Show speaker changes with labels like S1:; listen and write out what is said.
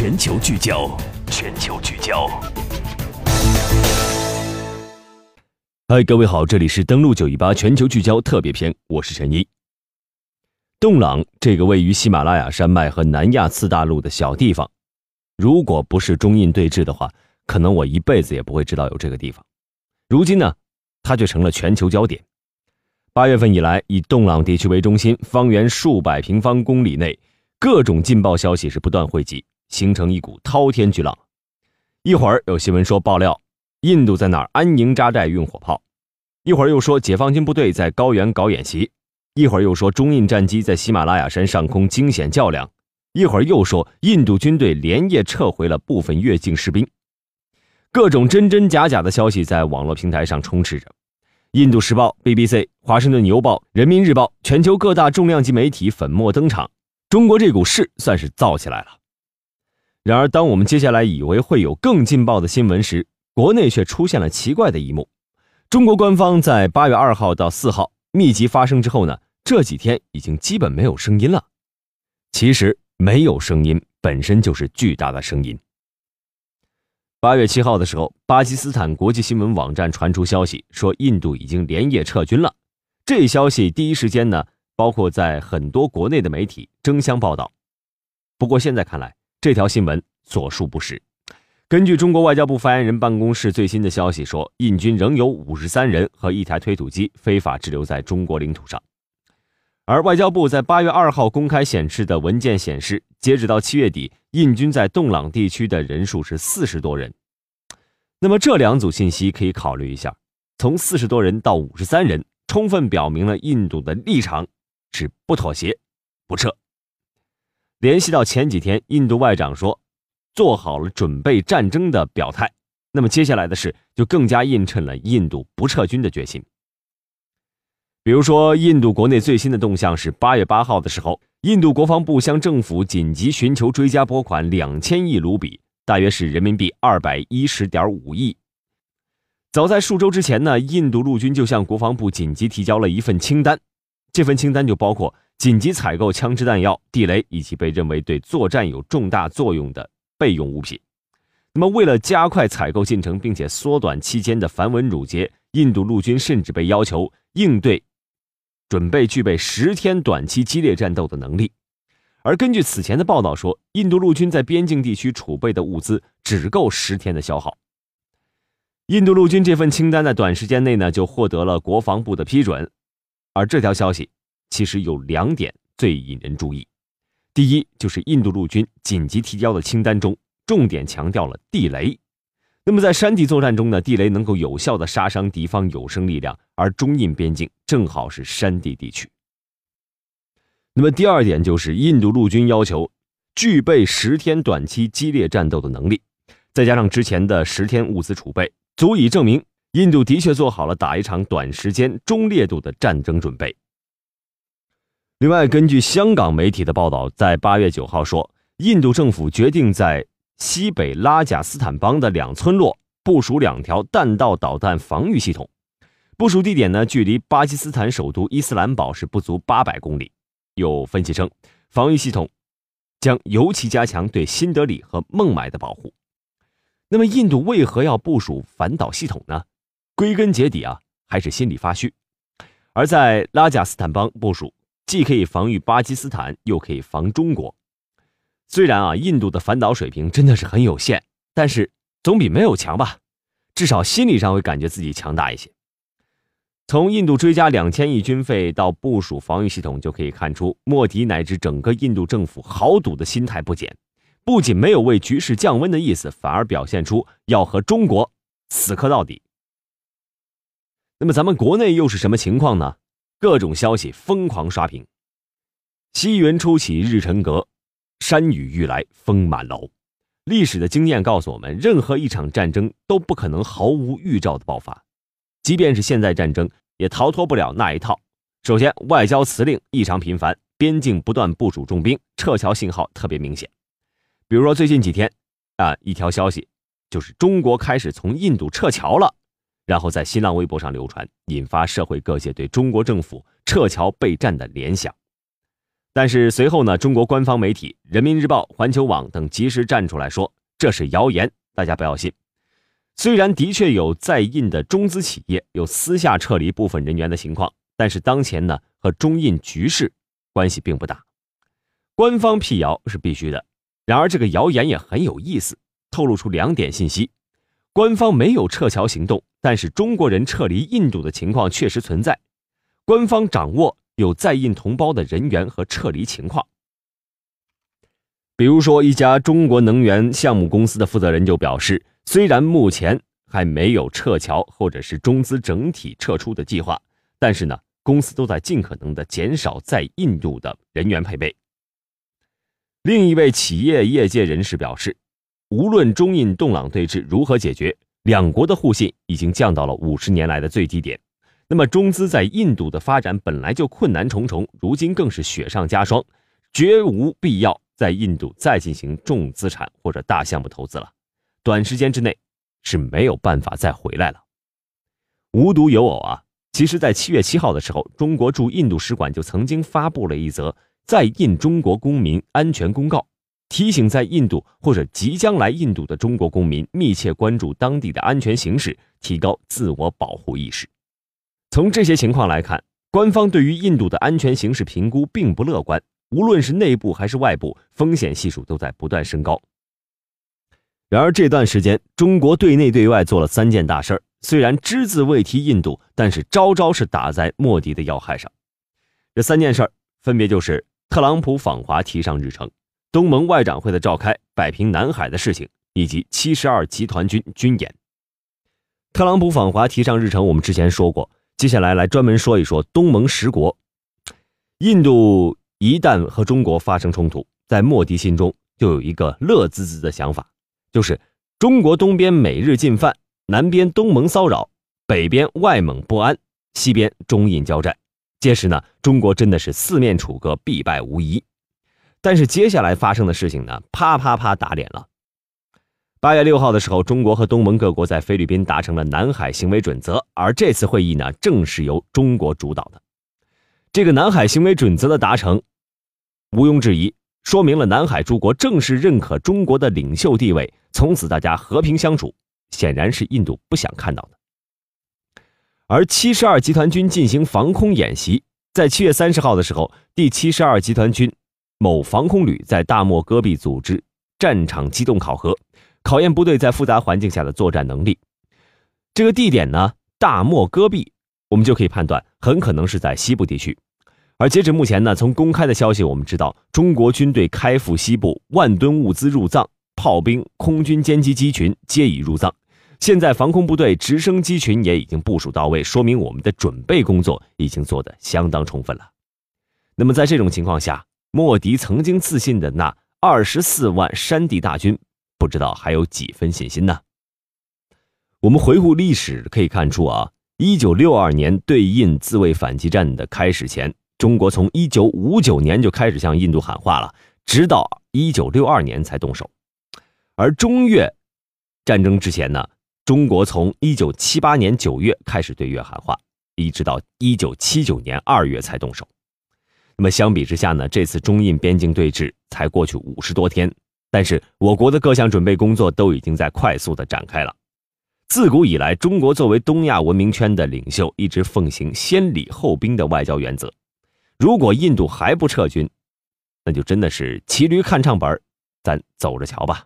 S1: 全球聚焦，全球聚焦。嗨，各位好，这里是登录九一八全球聚焦特别篇，我是陈一。洞朗这个位于喜马拉雅山脉和南亚次大陆的小地方，如果不是中印对峙的话，可能我一辈子也不会知道有这个地方。如今呢，它却成了全球焦点。八月份以来，以洞朗地区为中心，方圆数百平方公里内。各种劲爆消息是不断汇集，形成一股滔天巨浪。一会儿有新闻说爆料，印度在哪儿安营扎寨运火炮；一会儿又说解放军部队在高原搞演习；一会儿又说中印战机在喜马拉雅山上空惊险较量；一会儿又说印度军队连夜撤回了部分越境士兵。各种真真假假的消息在网络平台上充斥着。印度时报、BBC、华盛顿邮报、人民日报，全球各大重量级媒体粉墨登场。中国这股势算是造起来了。然而，当我们接下来以为会有更劲爆的新闻时，国内却出现了奇怪的一幕。中国官方在八月二号到四号密集发声之后呢，这几天已经基本没有声音了。其实，没有声音本身就是巨大的声音。八月七号的时候，巴基斯坦国际新闻网站传出消息，说印度已经连夜撤军了。这消息第一时间呢。包括在很多国内的媒体争相报道，不过现在看来，这条新闻所述不实。根据中国外交部发言人办公室最新的消息说，印军仍有五十三人和一台推土机非法滞留在中国领土上。而外交部在八月二号公开显示的文件显示，截止到七月底，印军在洞朗地区的人数是四十多人。那么这两组信息可以考虑一下，从四十多人到五十三人，充分表明了印度的立场。是不妥协、不撤。联系到前几天，印度外长说做好了准备战争的表态，那么接下来的事就更加映衬了印度不撤军的决心。比如说，印度国内最新的动向是八月八号的时候，印度国防部向政府紧急寻求追加拨款两千亿卢比，大约是人民币二百一十点五亿。早在数周之前呢，印度陆军就向国防部紧急提交了一份清单。这份清单就包括紧急采购枪支弹药、地雷以及被认为对作战有重大作用的备用物品。那么，为了加快采购进程，并且缩短期间的繁文缛节，印度陆军甚至被要求应对准备具备十天短期激烈战斗的能力。而根据此前的报道说，印度陆军在边境地区储备的物资只够十天的消耗。印度陆军这份清单在短时间内呢，就获得了国防部的批准。而这条消息其实有两点最引人注意，第一就是印度陆军紧急提交的清单中重点强调了地雷。那么在山地作战中呢，地雷能够有效的杀伤敌方有生力量，而中印边境正好是山地地区。那么第二点就是印度陆军要求具备十天短期激烈战斗的能力，再加上之前的十天物资储备，足以证明。印度的确做好了打一场短时间、中烈度的战争准备。另外，根据香港媒体的报道，在八月九号说，印度政府决定在西北拉贾斯坦邦的两村落部署两条弹道导弹防御系统，部署地点呢，距离巴基斯坦首都伊斯兰堡是不足八百公里。有分析称，防御系统将尤其加强对新德里和孟买的保护。那么，印度为何要部署反导系统呢？归根结底啊，还是心里发虚。而在拉贾斯坦邦部署，既可以防御巴基斯坦，又可以防中国。虽然啊，印度的反导水平真的是很有限，但是总比没有强吧？至少心理上会感觉自己强大一些。从印度追加两千亿军费到部署防御系统，就可以看出莫迪乃至整个印度政府豪赌的心态不减。不仅没有为局势降温的意思，反而表现出要和中国死磕到底。那么咱们国内又是什么情况呢？各种消息疯狂刷屏。西元初起日沉阁，山雨欲来风满楼。历史的经验告诉我们，任何一场战争都不可能毫无预兆的爆发，即便是现在战争，也逃脱不了那一套。首先，外交辞令异常频繁，边境不断部署重兵，撤侨信号特别明显。比如说最近几天，啊，一条消息就是中国开始从印度撤侨了。然后在新浪微博上流传，引发社会各界对中国政府撤侨备战的联想。但是随后呢，中国官方媒体《人民日报》《环球网》等及时站出来说这是谣言，大家不要信。虽然的确有在印的中资企业有私下撤离部分人员的情况，但是当前呢和中印局势关系并不大。官方辟谣是必须的，然而这个谣言也很有意思，透露出两点信息：官方没有撤侨行动，但是中国人撤离印度的情况确实存在，官方掌握。有在印同胞的人员和撤离情况，比如说一家中国能源项目公司的负责人就表示，虽然目前还没有撤侨或者是中资整体撤出的计划，但是呢，公司都在尽可能的减少在印度的人员配备。另一位企业业界人士表示，无论中印洞朗对峙如何解决，两国的互信已经降到了五十年来的最低点。那么，中资在印度的发展本来就困难重重，如今更是雪上加霜，绝无必要在印度再进行重资产或者大项目投资了。短时间之内是没有办法再回来了。无独有偶啊，其实，在七月七号的时候，中国驻印度使馆就曾经发布了一则在印中国公民安全公告，提醒在印度或者即将来印度的中国公民密切关注当地的安全形势，提高自我保护意识。从这些情况来看，官方对于印度的安全形势评估并不乐观，无论是内部还是外部，风险系数都在不断升高。然而这段时间，中国对内对外做了三件大事儿，虽然只字未提印度，但是招招是打在莫迪的要害上。这三件事儿分别就是特朗普访华提上日程、东盟外长会的召开、摆平南海的事情，以及七十二集团军军演。特朗普访华提上日程，我们之前说过。接下来来专门说一说东盟十国。印度一旦和中国发生冲突，在莫迪心中就有一个乐滋滋的想法，就是中国东边美日进犯，南边东盟骚扰，北边外蒙不安，西边中印交战，届时呢，中国真的是四面楚歌，必败无疑。但是接下来发生的事情呢，啪啪啪打脸了。八月六号的时候，中国和东盟各国在菲律宾达成了南海行为准则，而这次会议呢，正是由中国主导的。这个南海行为准则的达成，毋庸置疑，说明了南海诸国正式认可中国的领袖地位，从此大家和平相处，显然是印度不想看到的。而七十二集团军进行防空演习，在七月三十号的时候，第七十二集团军某防空旅在大漠戈壁组织战场机动考核。考验部队在复杂环境下的作战能力。这个地点呢，大漠戈壁，我们就可以判断，很可能是在西部地区。而截止目前呢，从公开的消息我们知道，中国军队开赴西部，万吨物资入藏，炮兵、空军歼击机群皆已入藏。现在防空部队直升机群也已经部署到位，说明我们的准备工作已经做得相当充分了。那么在这种情况下，莫迪曾经自信的那二十四万山地大军。不知道还有几分信心呢？我们回顾历史可以看出啊，一九六二年对印自卫反击战的开始前，中国从一九五九年就开始向印度喊话了，直到一九六二年才动手。而中越战争之前呢，中国从一九七八年九月开始对越喊话，一直到一九七九年二月才动手。那么相比之下呢，这次中印边境对峙才过去五十多天。但是，我国的各项准备工作都已经在快速的展开了。自古以来，中国作为东亚文明圈的领袖，一直奉行先礼后兵的外交原则。如果印度还不撤军，那就真的是骑驴看唱本咱走着瞧吧。